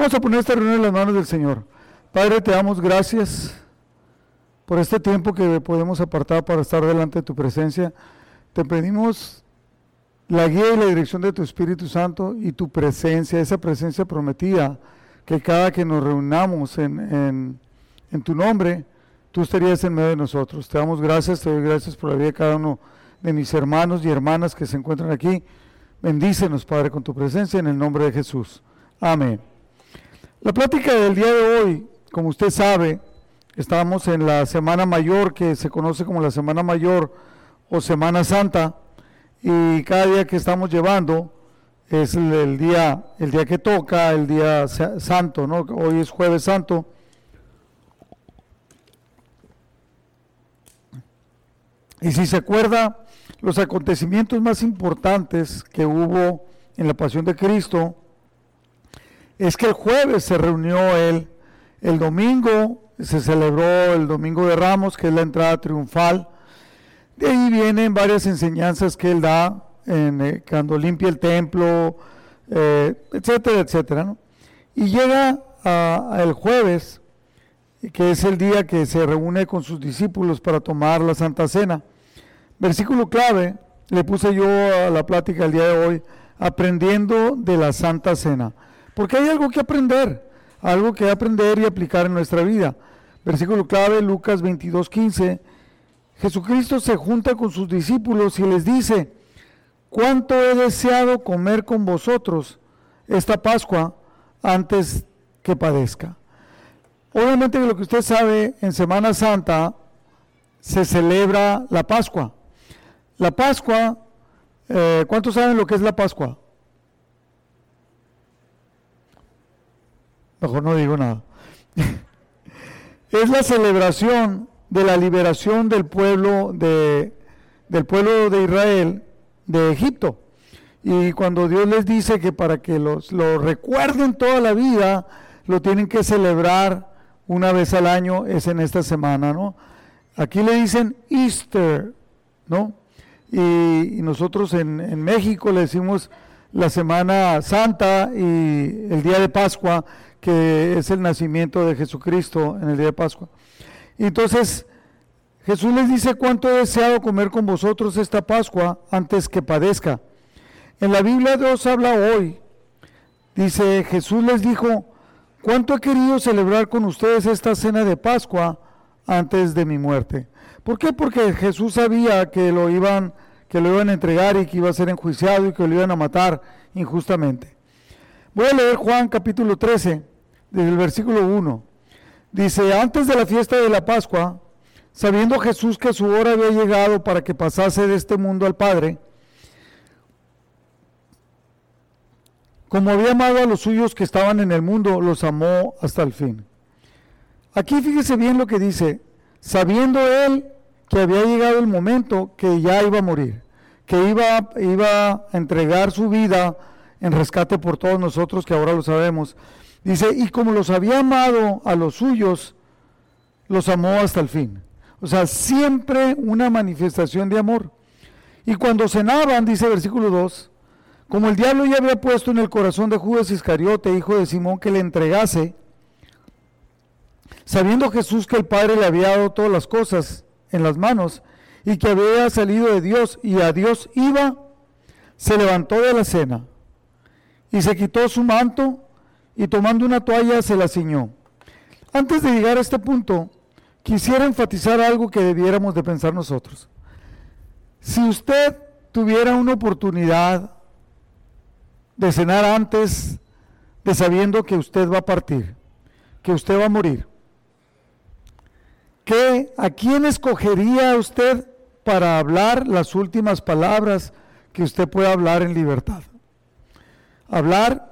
Vamos a poner esta reunión en las manos del Señor. Padre, te damos gracias por este tiempo que podemos apartar para estar delante de tu presencia. Te pedimos la guía y la dirección de tu Espíritu Santo y tu presencia, esa presencia prometida, que cada que nos reunamos en, en, tu nombre, tú estarías en medio de nosotros. Te damos gracias, te doy gracias por la vida de cada uno de mis hermanos y hermanas que se encuentran aquí. Bendícenos, Padre, con tu presencia en el nombre de Jesús. Amén. La plática del día de hoy, como usted sabe, estamos en la Semana Mayor, que se conoce como la Semana Mayor o Semana Santa y cada día que estamos llevando es el, día el día que toca, el día santo, ¿no? Hoy es jueves santo. Y si se acuerda, los acontecimientos más importantes que hubo en la pasión de Cristo es que el jueves se reunió él, el domingo se celebró el domingo de Ramos, que es la entrada triunfal, de ahí vienen varias enseñanzas que él da eh, cuando limpia el templo, eh, etcétera, etcétera. Y llega el jueves, que es el día que se reúne con sus discípulos para tomar la Santa Cena. Versículo clave, le puse yo a la plática el día de hoy, aprendiendo de la Santa Cena. Porque hay algo que aprender, algo que aprender y aplicar en nuestra vida. Versículo clave, Lucas 22, 15 Jesucristo se junta con sus discípulos y les dice, ¿cuánto he deseado comer con vosotros esta Pascua antes que padezca? Obviamente lo que usted sabe, en Semana Santa se celebra la Pascua. La Pascua, eh, ¿cuántos saben lo que es la Pascua? Mejor no digo nada. es la celebración de la liberación del pueblo de, del pueblo de Israel de Egipto. Y cuando Dios les dice que para que los, lo recuerden toda la vida, lo tienen que celebrar una vez al año, es en esta semana, ¿no? Aquí le dicen Easter, ¿no? Y, nosotros en, en, México le decimos la Semana Santa y el día de Pascua, que es el nacimiento de Jesucristo en el día de Pascua. Entonces, Jesús les dice, ¿cuánto he deseado comer con vosotros esta Pascua antes que padezca? En la Biblia Dios habla hoy. Dice, Jesús les dijo, ¿cuánto he querido celebrar con ustedes esta cena de Pascua antes de mi muerte? ¿Por qué? Porque Jesús sabía que lo iban, que lo iban a entregar y que iba a ser enjuiciado y que lo iban a matar injustamente. Voy a leer Juan capítulo 13, desde el versículo 1. Dice, antes de la fiesta de la Pascua, sabiendo Jesús que su hora había llegado para que pasase de este mundo al Padre, como había amado a los suyos que estaban en el mundo, los amó hasta el fin. Aquí fíjese bien lo que dice, sabiendo él que había llegado el momento que ya iba a morir, que iba, iba a entregar su vida en rescate por todos nosotros, que ahora lo sabemos, Dice, y como los había amado a los suyos, los amó hasta el fin. O sea, siempre una manifestación de amor. Y cuando cenaban, dice versículo 2, como el diablo ya había puesto en el corazón de Judas Iscariote, hijo de Simón, que le entregase, sabiendo Jesús que el Padre le había dado todas las cosas en las manos y que había salido de Dios y a Dios iba, se levantó de la cena y se quitó su manto y tomando una toalla se la ciñó. Antes de llegar a este punto, quisiera enfatizar algo que debiéramos de pensar nosotros. Si usted tuviera una oportunidad de cenar antes de sabiendo que usted va a partir, que usted va a morir, ¿qué, ¿a quién escogería usted para hablar las últimas palabras que usted pueda hablar en libertad? Hablar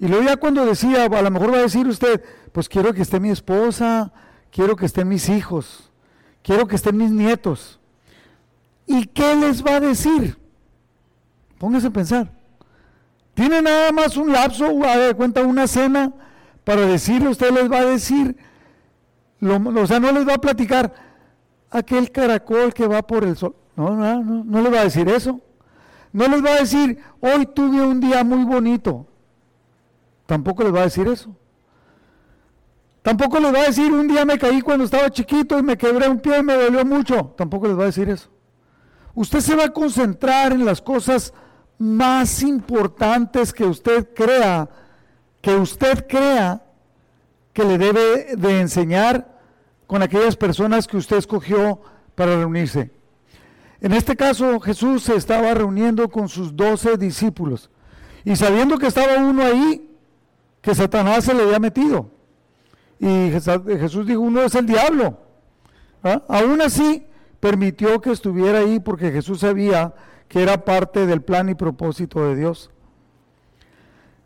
y luego ya cuando decía, a lo mejor va a decir usted, pues quiero que esté mi esposa, quiero que estén mis hijos, quiero que estén mis nietos. ¿Y qué les va a decir? Póngase a pensar. Tiene nada más un lapso, a ver, cuenta una cena para decirle, usted les va a decir, o sea, no les va a platicar aquel caracol que va por el sol. No, no, no, no les va a decir eso. No les va a decir, hoy tuve un día muy bonito. Tampoco les va a decir eso. Tampoco les va a decir, un día me caí cuando estaba chiquito y me quebré un pie y me dolió mucho. Tampoco les va a decir eso. Usted se va a concentrar en las cosas más importantes que usted crea, que usted crea que le debe de enseñar con aquellas personas que usted escogió para reunirse. En este caso, Jesús se estaba reuniendo con sus doce discípulos y sabiendo que estaba uno ahí, que Satanás se le había metido. Y Jesús dijo, uno es el diablo. ¿Ah? Aún así, permitió que estuviera ahí porque Jesús sabía que era parte del plan y propósito de Dios.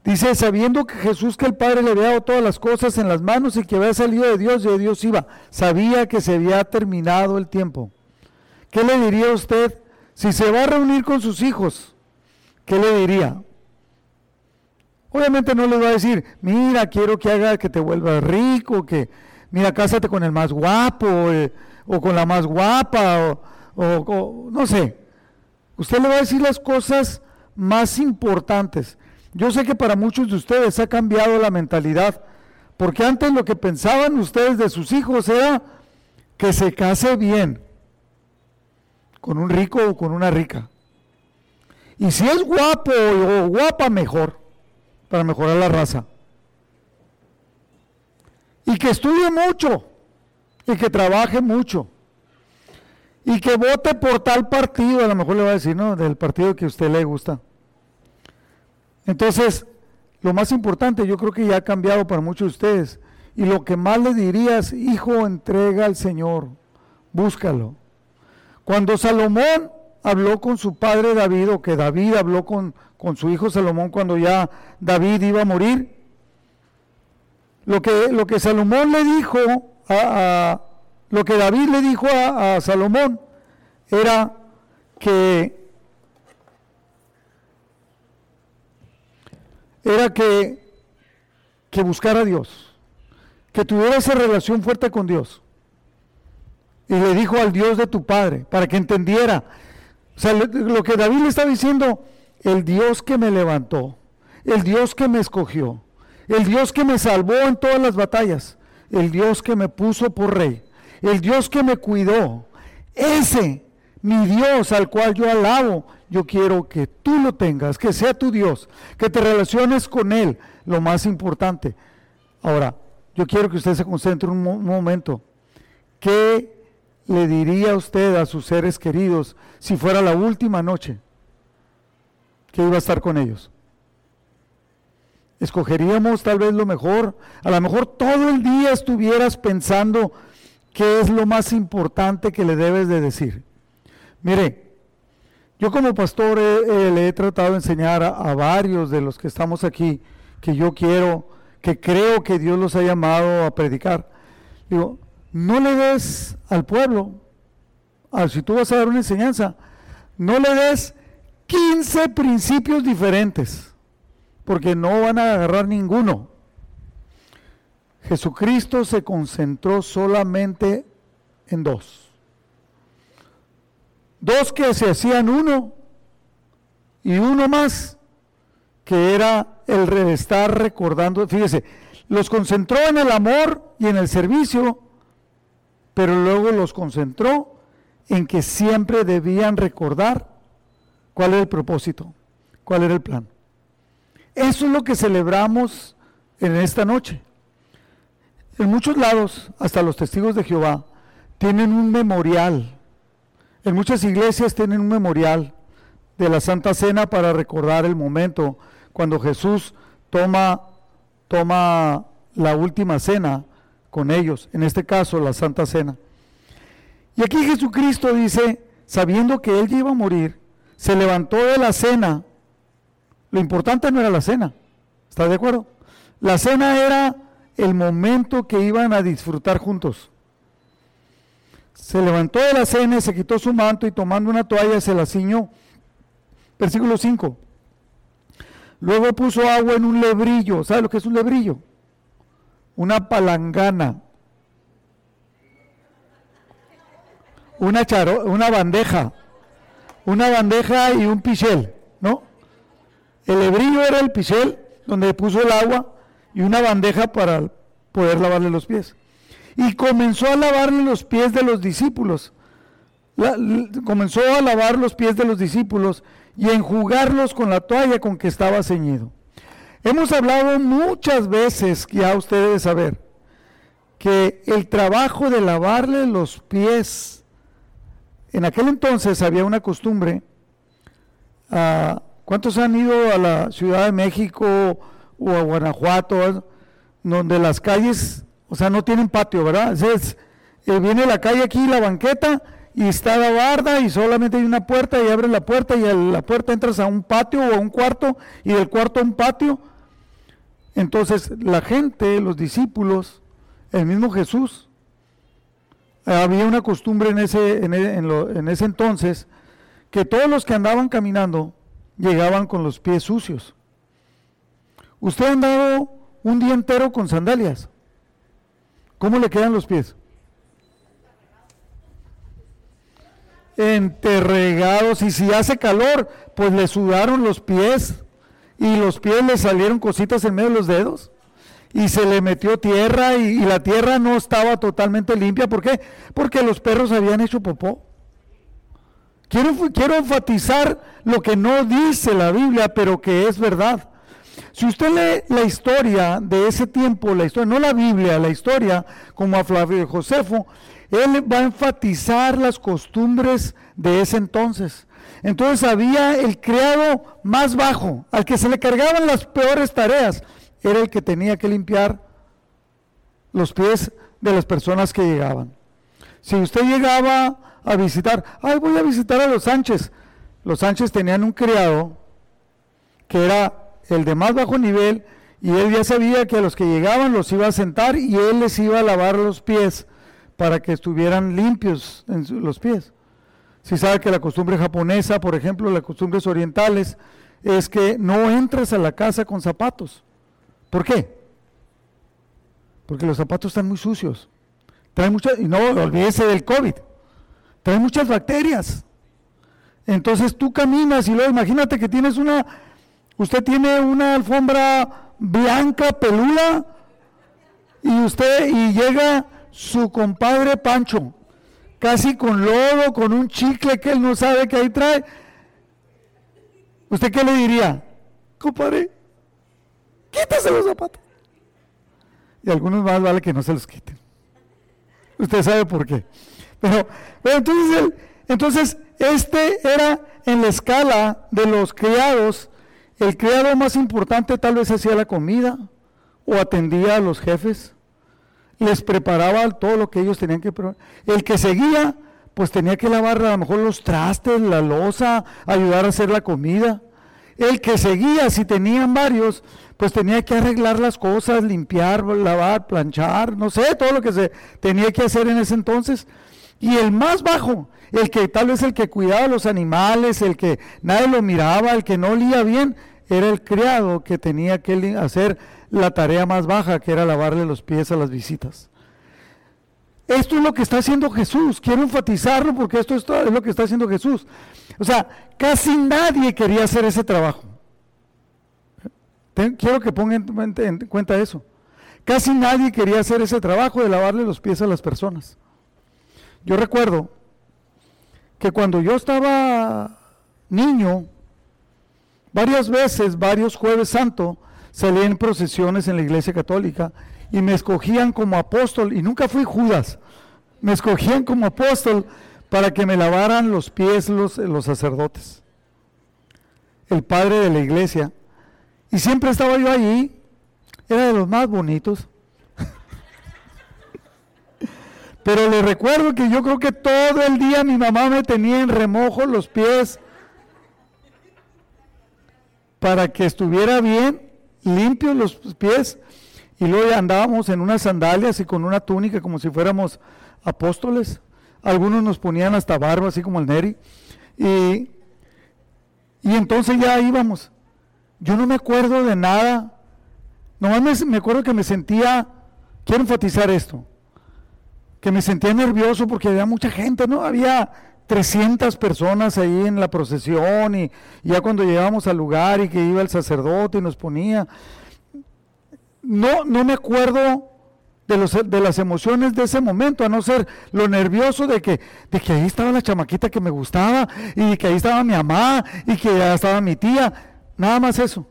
Dice, sabiendo que Jesús, que el Padre le había dado todas las cosas en las manos y que había salido de Dios y de Dios iba, sabía que se había terminado el tiempo. ¿Qué le diría usted si se va a reunir con sus hijos? ¿Qué le diría? Obviamente no les va a decir, mira, quiero que haga que te vuelvas rico, que mira, cásate con el más guapo eh, o con la más guapa o, no sé. Usted le va a decir las cosas más importantes. Yo sé que para muchos de ustedes ha cambiado la mentalidad, porque antes lo que pensaban ustedes de sus hijos era que se case bien, con un rico o con una rica. Y si es guapo o guapa, mejor, para mejorar la raza. Y que estudie mucho, y que trabaje mucho, y que vote por tal partido, a lo mejor le va a decir, ¿no? Del partido que a usted le gusta. Entonces, lo más importante, yo creo que ya ha cambiado para muchos de ustedes. Y lo que más le dirías, hijo, entrega al Señor, búscalo. Cuando Salomón habló con su padre David, o que David habló con, con su hijo Salomón cuando ya David iba a morir, lo que, lo que Salomón le dijo a, lo que David le dijo a, Salomón era que era que, que buscara a Dios, que tuviera esa relación fuerte con Dios. Y le dijo al Dios de tu padre, para que entendiera. O sea, lo, que David le está diciendo, el Dios que me levantó, el Dios que me escogió, el Dios que me salvó en todas las batallas, el Dios que me puso por rey, el Dios que me cuidó, ese, mi Dios al cual yo alabo, yo quiero que tú lo tengas, que sea tu Dios, que te relaciones con Él, lo más importante. Ahora, yo quiero que usted se concentre un, momento. ¿Qué le diría usted a sus seres queridos si fuera la última noche que iba a estar con ellos? Escogeríamos tal vez lo mejor. A lo mejor todo el día estuvieras pensando qué es lo más importante que le debes de decir. Mire, yo como pastor le he tratado de enseñar a, a, varios de los que estamos aquí que yo quiero, que creo que Dios los ha llamado a predicar. Digo, no le des al pueblo, si tú vas a dar una enseñanza, no le des 15 principios diferentes, porque no van a agarrar ninguno. Jesucristo se concentró solamente en dos. Dos que se hacían uno y uno más, que era el estar recordando, fíjese, los concentró en el amor y en el servicio pero luego los concentró en que siempre debían recordar cuál era el propósito, cuál era el plan. Eso es lo que celebramos en esta noche. En muchos lados, hasta los testigos de Jehová, tienen un memorial. En muchas iglesias tienen un memorial de la Santa Cena para recordar el momento cuando Jesús toma, toma la última cena con ellos, en este caso la Santa Cena. Y aquí Jesucristo dice, sabiendo que él iba a morir, se levantó de la cena. Lo importante no era la cena, ¿está de acuerdo? La cena era el momento que iban a disfrutar juntos. Se levantó de la cena, se quitó su manto y tomando una toalla se la ciñó. Versículo 5. Luego puso agua en un lebrillo. ¿Sabe lo que es un lebrillo? una palangana, una, charo, una bandeja, una bandeja y un pichel, ¿no? El hebrillo era el pichel donde puso el agua y una bandeja para, poder lavarle los pies. Y comenzó a lavarle los pies de los discípulos. comenzó a lavar los pies de los discípulos y enjugarlos con la toalla con que estaba ceñido. Hemos hablado muchas veces, ya ustedes saber, que el trabajo de lavarle los pies, en aquel entonces había una costumbre, uh, ¿cuántos han ido a la Ciudad de México o a Guanajuato, donde las calles, o sea, no tienen patio, ¿verdad? Es, eh, viene la calle aquí, la banqueta, y está la barda y solamente hay una puerta y abres la puerta y a la puerta entras a un patio o a un cuarto y del cuarto a un patio entonces la gente, los discípulos, el mismo Jesús, había una costumbre en ese, e, en, ese entonces que todos los que andaban caminando llegaban con los pies sucios. Usted ha andado un día entero con sandalias. ¿Cómo le quedan los pies? Enterregados y si hace calor, pues le sudaron los pies y los pies le salieron cositas en medio de los dedos y se le metió tierra y, la tierra no estaba totalmente limpia. ¿Por qué? Porque los perros habían hecho popó. Quiero, quiero enfatizar lo que no dice la Biblia, pero que es verdad. Si usted lee la historia de ese tiempo, la historia, no la Biblia, la historia, como a Flavio Josefo, él va a enfatizar las costumbres de ese entonces. Entonces había el criado más bajo, al que se le cargaban las peores tareas, era el que tenía que limpiar los pies de las personas que llegaban. Si usted llegaba a visitar, ay, voy a visitar a los Sánchez. Los Sánchez tenían un criado que era el de más bajo nivel y él ya sabía que a los que llegaban los iba a sentar y él les iba a lavar los pies para que estuvieran limpios en los pies. Si sabe que la costumbre japonesa, por ejemplo, las costumbres orientales, es que no entres a la casa con zapatos. ¿Por qué? Porque los zapatos están muy sucios. Traen muchas, y no olvídese del COVID, traen muchas bacterias. Entonces tú caminas y luego imagínate que tienes una, usted tiene una alfombra blanca, peluda, y usted, y llega su compadre Pancho, casi con lodo, con un chicle que él no sabe que ahí trae. ¿Usted qué le diría? Compadre, quítese los zapatos. Y algunos más vale que no se los quiten. Usted sabe por qué. Pero, entonces, entonces, este era en la escala de los criados, el criado más importante tal vez hacía la comida o atendía a los jefes les preparaba todo lo que ellos tenían que preparar. El que seguía, pues tenía que lavar a lo mejor los trastes, la losa, ayudar a hacer la comida. El que seguía, si tenían varios, pues tenía que arreglar las cosas, limpiar, lavar, planchar, no sé, todo lo que se tenía que hacer en ese entonces. Y el más bajo, el que tal vez el que cuidaba los animales, el que nadie lo miraba, el que no olía bien, era el criado que tenía que hacer la tarea más baja, que era lavarle los pies a las visitas. Esto es lo que está haciendo Jesús. Quiero enfatizarlo porque esto es, lo que está haciendo Jesús. O sea, casi nadie quería hacer ese trabajo. Quiero que pongan en cuenta eso. Casi nadie quería hacer ese trabajo de lavarle los pies a las personas. Yo recuerdo que cuando yo estaba niño, varias veces, varios jueves santo, salí en procesiones en la iglesia católica y me escogían como apóstol, y nunca fui Judas, me escogían como apóstol para que me lavaran los pies los, los sacerdotes, el padre de la iglesia. Y siempre estaba yo allí, era de los más bonitos. Pero le recuerdo que yo creo que todo el día mi mamá me tenía en remojo los pies para que estuviera bien limpios los pies y luego andábamos en unas sandalias y con una túnica como si fuéramos apóstoles. Algunos nos ponían hasta barba, así como el Neri. Y, y entonces ya íbamos. Yo no me acuerdo de nada. Nomás me, me acuerdo que me sentía, quiero enfatizar esto, que me sentía nervioso porque había mucha gente, ¿no? Había 300 personas ahí en la procesión y, ya cuando llegamos al lugar y que iba el sacerdote y nos ponía, no, no me acuerdo de, los, de las emociones de ese momento, a no ser lo nervioso de que, de que ahí estaba la chamaquita que me gustaba, y que ahí estaba mi mamá, y que ahí estaba mi tía, nada más eso.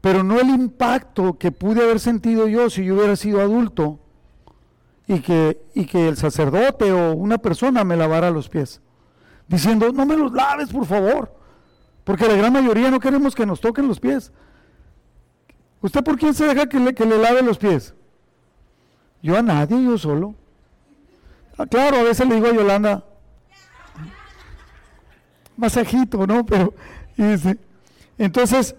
Pero no el impacto que pude haber sentido yo si yo hubiera sido adulto y que, y que el sacerdote o una persona me lavara los pies, diciendo, no me los laves, por favor, porque la gran mayoría no queremos que nos toquen los pies. ¿Usted por quién se deja que le, que le lave los pies? Yo a nadie, yo solo. Ah, claro, a veces le digo a Yolanda, masajito, ¿no? Pero, dice, entonces,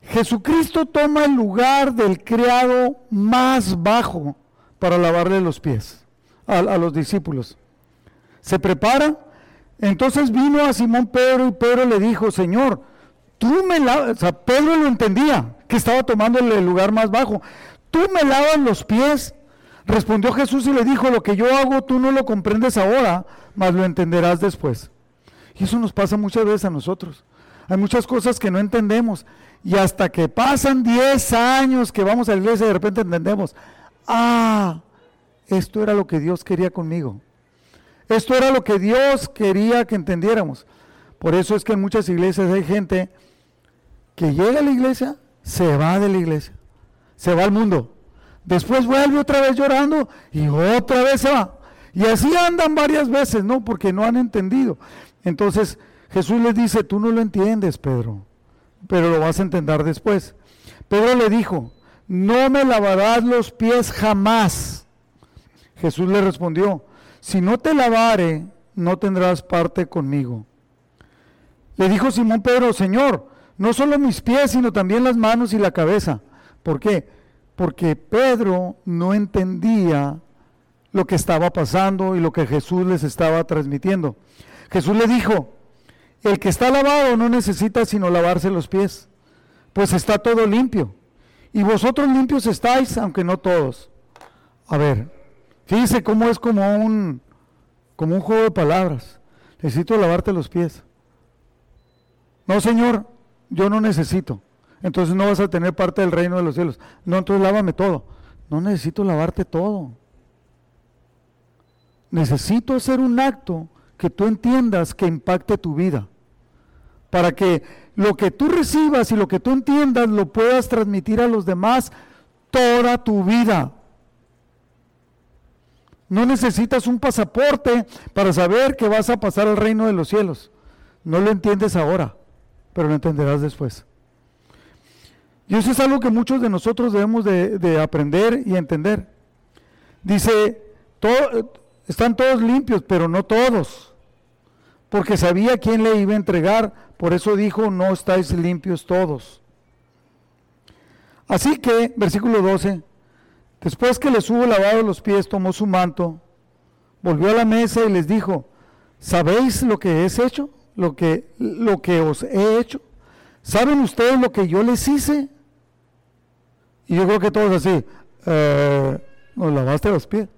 Jesucristo toma el lugar del criado más bajo para lavarle los pies a, los discípulos. Se prepara, entonces vino a Simón Pedro y Pedro le dijo, Señor, tú me lavas, o sea, Pedro lo entendía, que estaba tomando el lugar más bajo. ¿Tú me lavas los pies? Respondió Jesús y le dijo, lo que yo hago tú no lo comprendes ahora, mas lo entenderás después. Y eso nos pasa muchas veces a nosotros. Hay muchas cosas que no entendemos. Y hasta que pasan 10 años que vamos a la iglesia, de repente entendemos, ah, esto era lo que Dios quería conmigo. Esto era lo que Dios quería que entendiéramos. Por eso es que en muchas iglesias hay gente que llega a la iglesia, se va de la iglesia se va al mundo. Después vuelve otra vez llorando y otra vez se va. Y así andan varias veces, ¿no? Porque no han entendido. Entonces Jesús les dice, tú no lo entiendes, Pedro, pero lo vas a entender después. Pedro le dijo, no me lavarás los pies jamás. Jesús le respondió, si no te lavare, no tendrás parte conmigo. Le dijo Simón Pedro, Señor, no solo mis pies, sino también las manos y la cabeza. ¿Por qué? Porque Pedro no entendía lo que estaba pasando y lo que Jesús les estaba transmitiendo. Jesús le dijo, el que está lavado no necesita sino lavarse los pies, pues está todo limpio. Y vosotros limpios estáis, aunque no todos. A ver, fíjese cómo es como un, como un juego de palabras. Necesito lavarte los pies. No, Señor, yo no necesito entonces no vas a tener parte del reino de los cielos. No, entonces lávame todo. No necesito lavarte todo. Necesito hacer un acto que tú entiendas que impacte tu vida. Para que lo que tú recibas y lo que tú entiendas lo puedas transmitir a los demás toda tu vida. No necesitas un pasaporte para saber que vas a pasar al reino de los cielos. No lo entiendes ahora, pero lo entenderás después. Y eso es algo que muchos de nosotros debemos de, aprender y entender. Dice, están todos limpios, pero no todos, porque sabía quién le iba a entregar, por eso dijo, no estáis limpios todos. Así que, versículo 12, después que les hubo lavado los pies, tomó su manto, volvió a la mesa y les dijo, ¿sabéis lo que es hecho? Lo que, lo que os he hecho. ¿Saben ustedes lo que yo les hice? Y yo creo que todos así, eh, nos lavaste los pies.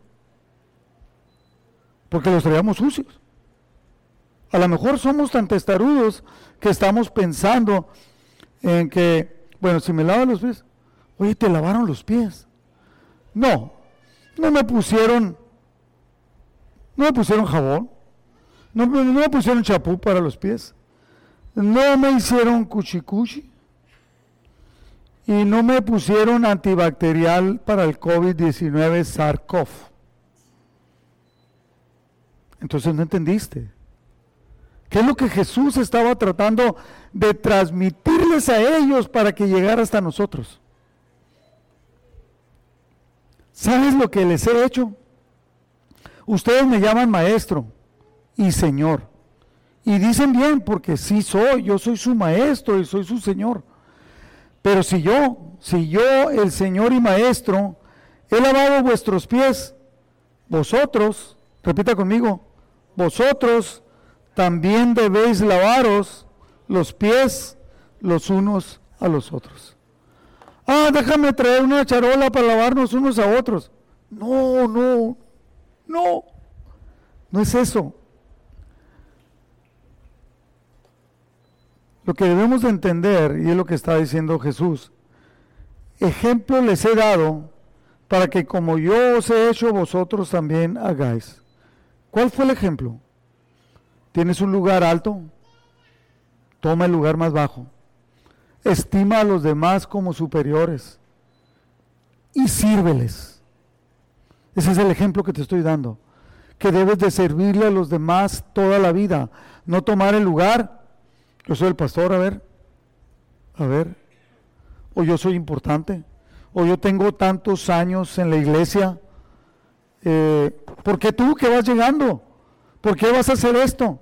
Porque los traíamos sucios. A lo mejor somos tan testarudos que estamos pensando en que, bueno, si me lavan los pies, oye, te lavaron los pies. No, no me pusieron, no me pusieron jabón, no, no me pusieron chapú para los pies, no me hicieron cuchicuchi, y no me pusieron antibacterial para el COVID-19 SARS-CoV. Entonces no entendiste. ¿Qué es lo que Jesús estaba tratando de transmitirles a ellos para que llegara hasta nosotros? ¿Sabes lo que les he hecho? Ustedes me llaman maestro y señor. Y dicen bien porque sí soy, yo soy su maestro y soy su señor. Pero si yo, si yo, el Señor y Maestro, he lavado vuestros pies, vosotros, repita conmigo, vosotros también debéis lavaros los pies los unos a los otros. Ah, déjame traer una charola para lavarnos unos a otros. No, no, no, no es eso. Lo que debemos de entender, y es lo que está diciendo Jesús, ejemplo les he dado para que como yo os he hecho, vosotros también hagáis. ¿Cuál fue el ejemplo? Tienes un lugar alto, toma el lugar más bajo. Estima a los demás como superiores y sírveles. Ese es el ejemplo que te estoy dando. Que debes de servirle a los demás toda la vida. No tomar el lugar. Yo soy el pastor, a ver. A ver. O yo soy importante. O yo tengo tantos años en la iglesia. Eh, ¿Por qué tú que vas llegando? ¿Por qué vas a hacer esto?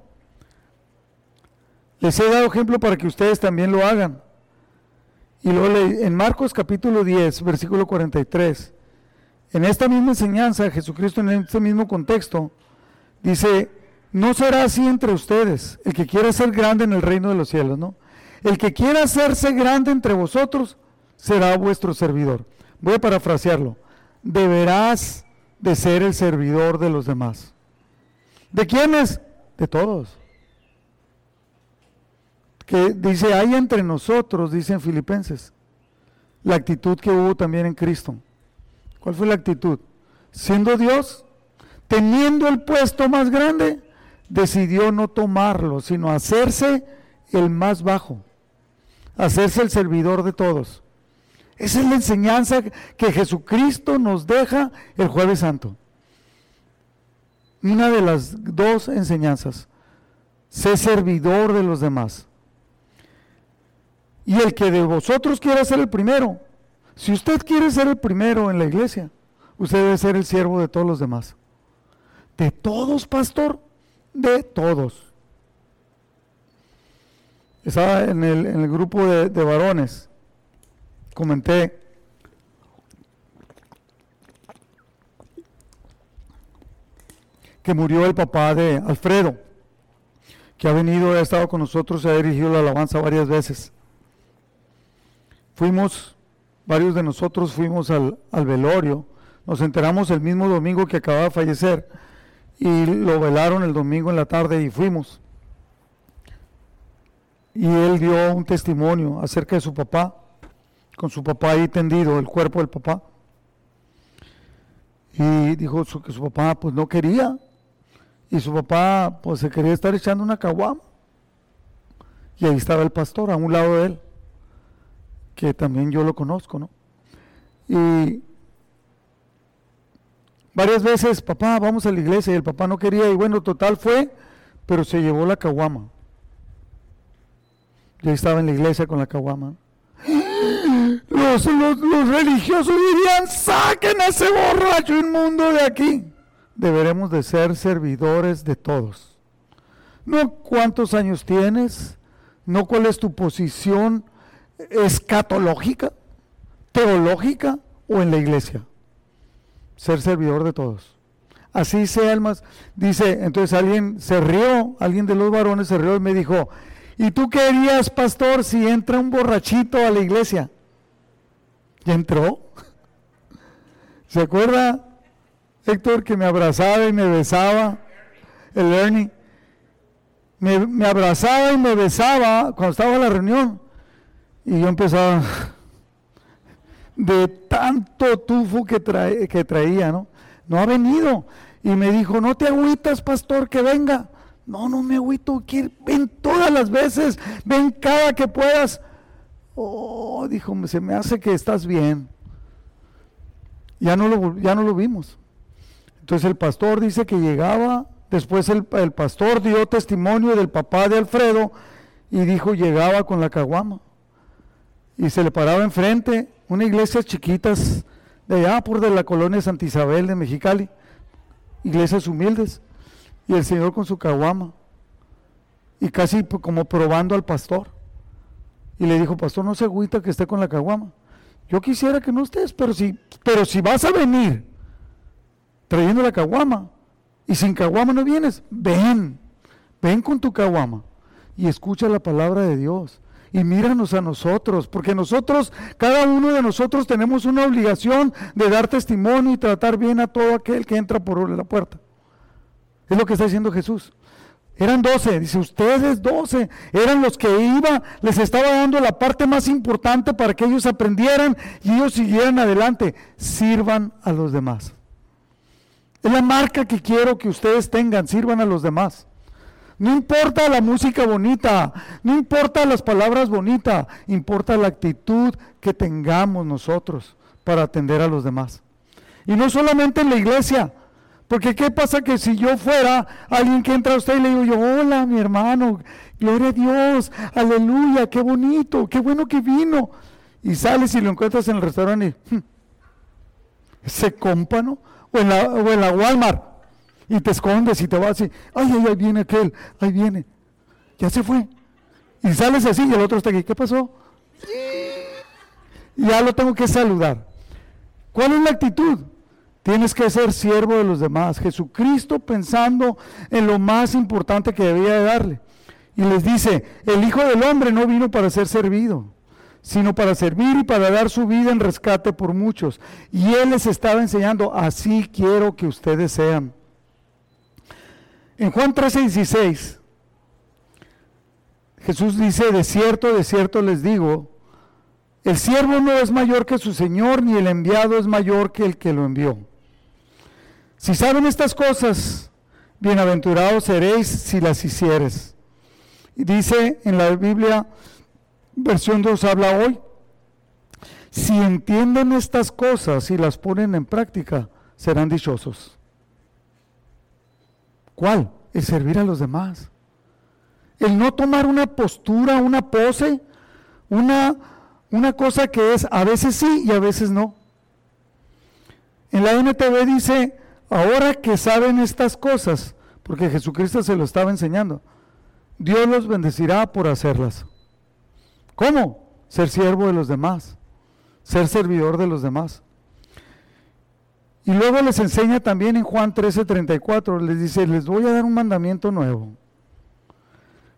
Les he dado ejemplo para que ustedes también lo hagan. Y luego en Marcos capítulo 10, versículo 43, en esta misma enseñanza, Jesucristo en este mismo contexto, dice, no será así entre ustedes, el que quiera ser grande en el reino de los cielos, ¿no? El que quiera hacerse grande entre vosotros será vuestro servidor. Voy a parafrasearlo. Deberás de ser el servidor de los demás. ¿De quiénes? De todos que dice, hay entre nosotros, dicen Filipenses, la actitud que hubo también en Cristo. ¿Cuál fue la actitud? Siendo Dios, teniendo el puesto más grande, decidió no tomarlo, sino hacerse el más bajo, hacerse el servidor de todos. Esa es la enseñanza que Jesucristo nos deja el jueves santo. Una de las dos enseñanzas, sé servidor de los demás. Y el que de vosotros quiera ser el primero, si usted quiere ser el primero en la iglesia, usted debe ser el siervo de todos los demás. De todos, pastor, de todos. Estaba en el, grupo de, de varones, comenté que murió el papá de Alfredo, que ha venido, ha estado con nosotros, y ha dirigido la alabanza varias veces. Fuimos, varios de nosotros fuimos al, velorio, nos enteramos el mismo domingo que acababa de fallecer y lo velaron el domingo en la tarde y fuimos. Y él dio un testimonio acerca de su papá, con su papá ahí tendido, el cuerpo del papá. Y dijo que su papá pues no quería. Y su papá pues se quería estar echando una caguama. Y ahí estaba el pastor a un lado de él que también yo lo conozco, ¿no? Y varias veces, papá, vamos a la iglesia, y el papá no quería, y bueno, total fue, pero se llevó la caguama. Yo estaba en la iglesia con la caguama. Los, los, religiosos dirían, saquen a ese borracho inmundo de aquí. Deberemos de ser servidores de todos. No cuántos años tienes, no cuál es tu posición escatológica, teológica o en la iglesia. Ser servidor de todos. Así sea el más. Dice, entonces alguien se rió, alguien de los varones se rió y me dijo, ¿y tú qué harías, pastor, si entra un borrachito a la iglesia? ¿Y entró? ¿Se acuerda, Héctor, que me abrazaba y me besaba? El Ernie. Me, me abrazaba y me besaba cuando estaba en la reunión. Y yo empezaba de tanto tufo que, que traía, ¿no? No ha venido. Y me dijo, no te agüitas, pastor, que venga. No, no me agüito, ven todas las veces, ven cada que puedas. Oh, dijo, se me hace que estás bien. Ya no lo, ya no lo vimos. Entonces el pastor dice que llegaba, después el, el pastor dio testimonio del papá de Alfredo y dijo, llegaba con la caguama y se le paraba enfrente una iglesia chiquitas de allá por de la colonia Santa Isabel de Mexicali, iglesias humildes, y el Señor con su caguama, y casi como probando al pastor. Y le dijo, pastor, no se agüita que esté con la caguama. Yo quisiera que no estés, pero si, pero si vas a venir trayendo la caguama y sin caguama no vienes, ven, ven con tu caguama y escucha la palabra de Dios y míranos a nosotros, porque nosotros, cada uno de nosotros tenemos una obligación de dar testimonio y tratar bien a todo aquel que entra por la puerta. Es lo que está diciendo Jesús. Eran doce, dice, ustedes doce, eran los que iba, les estaba dando la parte más importante para que ellos aprendieran y ellos siguieran adelante. Sirvan a los demás. Es la marca que quiero que ustedes tengan, sirvan a los demás. No importa la música bonita, no importa las palabras bonitas, importa la actitud que tengamos nosotros para atender a los demás. Y no solamente en la iglesia, porque ¿qué pasa que si yo fuera alguien que entra a usted y le digo yo, hola mi hermano, gloria a Dios, aleluya, qué bonito, qué bueno que vino. Y sales y lo encuentras en el restaurante y hmm, ese cómpano, o en, la, o en la Walmart, y te escondes y te vas y, ay, ay, ahí viene aquel, ahí viene, ya se fue. Y sales así y el otro está aquí, ¿qué pasó? Ya lo tengo que saludar. ¿Cuál es la actitud? Tienes que ser siervo de los demás. Jesucristo pensando en lo más importante que debía de darle. Y les dice, el Hijo del Hombre no vino para ser servido, sino para servir y para dar su vida en rescate por muchos. Y Él les estaba enseñando, así quiero que ustedes sean. En Juan 13:16, Jesús dice, de cierto, de cierto les digo, el siervo no es mayor que su Señor, ni el enviado es mayor que el que lo envió. Si saben estas cosas, bienaventurados seréis si las hicieres. Y dice en la Biblia, versión 2 habla hoy, si entienden estas cosas y las ponen en práctica, serán dichosos. ¿Cuál? El servir a los demás. El no tomar una postura, una pose, una, una cosa que es a veces sí y a veces no. En la NTV dice, Ahora que saben estas cosas, porque Jesucristo se lo estaba enseñando, Dios los bendecirá por hacerlas. ¿Cómo? Ser siervo de los demás, ser servidor de los demás. Y luego les enseña también en Juan 13:34, les dice, les voy a dar un mandamiento nuevo,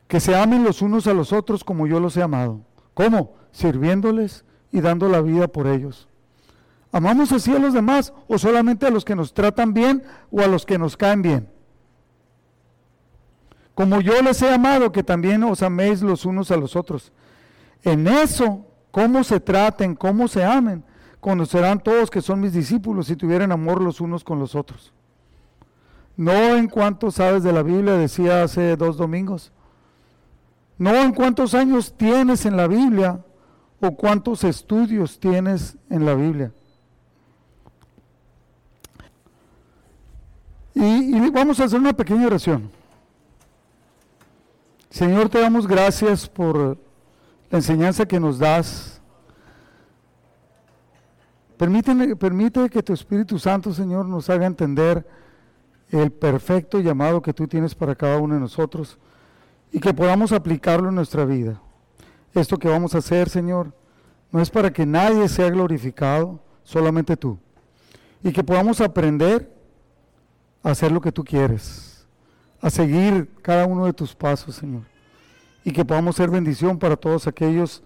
que se amen los unos a los otros como yo los he amado. ¿Cómo? Sirviéndoles y dando la vida por ellos. ¿Amamos así a los demás o solamente a los que nos tratan bien o a los que nos caen bien? Como yo les he amado, que también os améis los unos a los otros. En eso, cómo se traten, cómo se amen, conocerán todos que son mis discípulos si tuvieran amor los unos con los otros. No en cuanto sabes de la Biblia, decía hace dos domingos. No en cuántos años tienes en la Biblia o cuántos estudios tienes en la Biblia. Y, vamos a hacer una pequeña oración. Señor, te damos gracias por la enseñanza que nos das. Permíteme, permite que tu Espíritu Santo, Señor, nos haga entender el perfecto llamado que tú tienes para cada uno de nosotros y que podamos aplicarlo en nuestra vida. Esto que vamos a hacer, Señor, no es para que nadie sea glorificado, solamente tú. Y que podamos aprender a hacer lo que tú quieres, a seguir cada uno de tus pasos, Señor. Y que podamos ser bendición para todos aquellos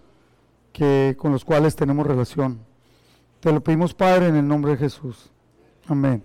que, con los cuales tenemos relación. Te lo pedimos, Padre, en el nombre de Jesús. Amén.